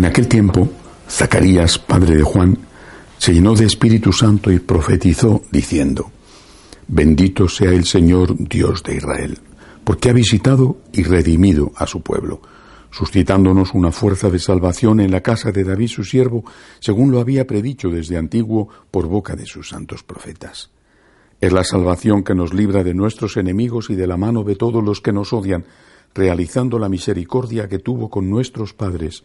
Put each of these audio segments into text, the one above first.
En aquel tiempo, Zacarías, padre de Juan, se llenó de Espíritu Santo y profetizó diciendo, Bendito sea el Señor Dios de Israel, porque ha visitado y redimido a su pueblo, suscitándonos una fuerza de salvación en la casa de David su siervo, según lo había predicho desde antiguo por boca de sus santos profetas. Es la salvación que nos libra de nuestros enemigos y de la mano de todos los que nos odian, realizando la misericordia que tuvo con nuestros padres,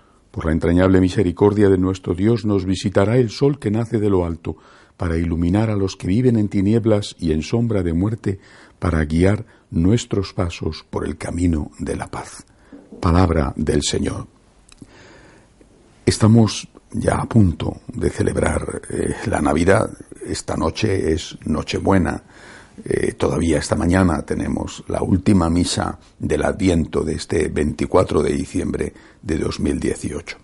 por la entrañable misericordia de nuestro Dios nos visitará el sol que nace de lo alto, para iluminar a los que viven en tinieblas y en sombra de muerte, para guiar nuestros pasos por el camino de la paz. Palabra del Señor. Estamos ya a punto de celebrar eh, la Navidad. Esta noche es Nochebuena. Eh, todavía esta mañana tenemos la última misa del Adviento de este 24 de diciembre de 2018.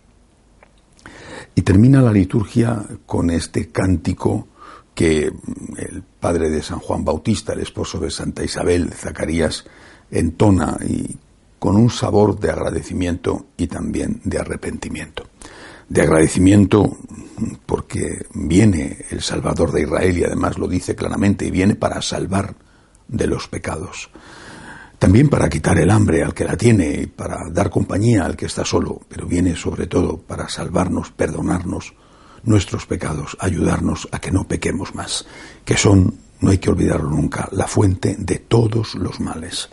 Y termina la liturgia con este cántico que el padre de San Juan Bautista, el esposo de Santa Isabel, Zacarías, entona y con un sabor de agradecimiento y también de arrepentimiento. De agradecimiento porque viene el Salvador de Israel y además lo dice claramente y viene para salvar de los pecados. También para quitar el hambre al que la tiene y para dar compañía al que está solo, pero viene sobre todo para salvarnos, perdonarnos nuestros pecados, ayudarnos a que no pequemos más, que son, no hay que olvidarlo nunca, la fuente de todos los males.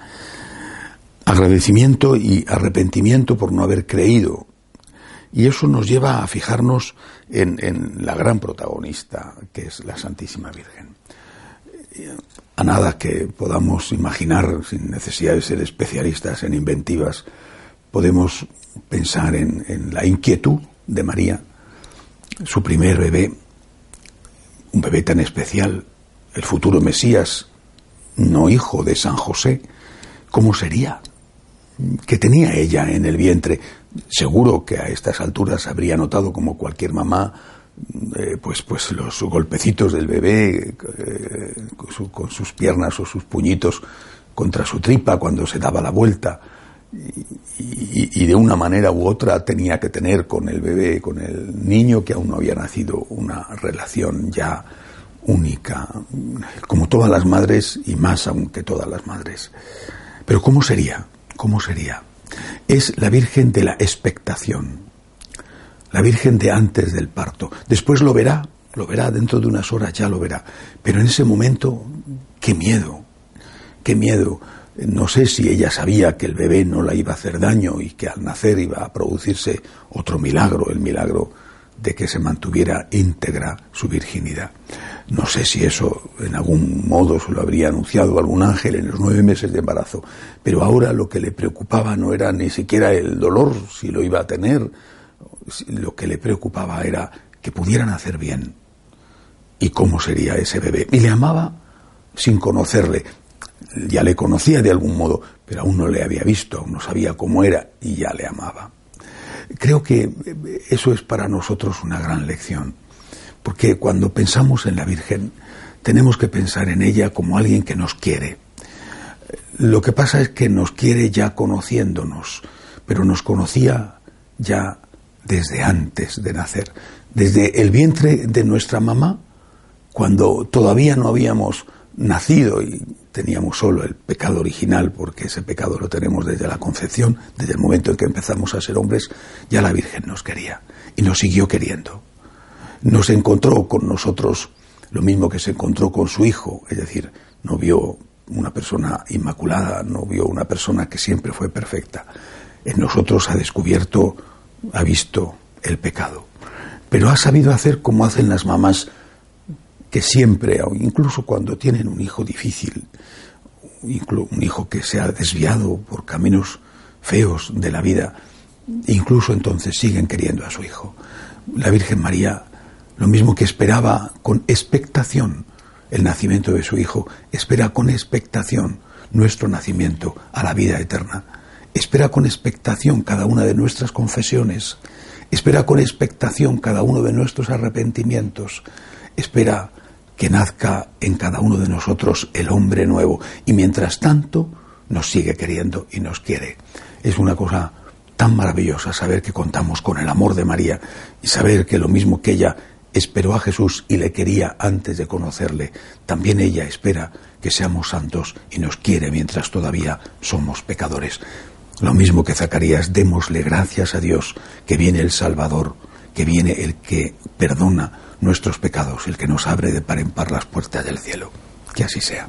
Agradecimiento y arrepentimiento por no haber creído y eso nos lleva a fijarnos en, la gran protagonista, que es la Santísima Virgen. A nada que podamos imaginar, sin necesidad de ser especialistas en inventivas, podemos pensar en, en la inquietud de María, su primer bebé, un bebé tan especial, el futuro Mesías, no hijo de San José, ¿cómo sería? ¿Qué tenía ella en el vientre? Seguro que a estas alturas habría notado como cualquier mamá eh, pues pues los golpecitos del bebé eh, con, sus piernas o sus puñitos contra su tripa cuando se daba la vuelta y, y, de una manera u otra tenía que tener con el bebé, con el niño que aún no había nacido, una relación ya única, como todas las madres y más aún que todas las madres. Pero ¿cómo sería? ¿Cómo sería? Es la Virgen de la expectación, la Virgen de antes del parto. Después lo verá, lo verá, dentro de unas horas ya lo verá. Pero en ese momento, qué miedo, qué miedo. No sé si ella sabía que el bebé no la iba a hacer daño y que al nacer iba a producirse otro milagro, el milagro de que se mantuviera íntegra su virginidad. No sé si eso en algún modo se lo habría anunciado algún ángel en los nueve meses de embarazo, pero ahora lo que le preocupaba no era ni siquiera el dolor, si lo iba a tener, lo que le preocupaba era que pudieran hacer bien y cómo sería ese bebé. Y le amaba sin conocerle. Ya le conocía de algún modo, pero aún no le había visto, aún no sabía cómo era y ya le amaba. Creo que eso es para nosotros una gran lección, porque cuando pensamos en la Virgen tenemos que pensar en ella como alguien que nos quiere. Lo que pasa es que nos quiere ya conociéndonos, pero nos conocía ya desde antes de nacer, desde el vientre de nuestra mamá, cuando todavía no habíamos nacido y teníamos solo el pecado original, porque ese pecado lo tenemos desde la concepción, desde el momento en que empezamos a ser hombres, ya la Virgen nos quería y nos siguió queriendo. Nos encontró con nosotros lo mismo que se encontró con su hijo, es decir, no vio una persona inmaculada, no vio una persona que siempre fue perfecta. En nosotros ha descubierto, ha visto el pecado. Pero ha sabido hacer como hacen las mamás que siempre, incluso cuando tienen un hijo difícil, un hijo que se ha desviado por caminos feos de la vida, incluso entonces siguen queriendo a su hijo. La Virgen María, lo mismo que esperaba con expectación el nacimiento de su hijo, espera con expectación nuestro nacimiento a la vida eterna. Espera con expectación cada una de nuestras confesiones. Espera con expectación cada uno de nuestros arrepentimientos. Espera que nazca en cada uno de nosotros el hombre nuevo. Y mientras tanto, nos sigue queriendo y nos quiere. Es una cosa tan maravillosa saber que contamos con el amor de María y saber que lo mismo que ella esperó a Jesús y le quería antes de conocerle, también ella espera que seamos santos y nos quiere mientras todavía somos pecadores. Lo mismo que Zacarías, démosle gracias a Dios que viene el Salvador, que viene el que perdona nuestros pecados, el que nos abre de par en par las puertas del cielo. Que así sea.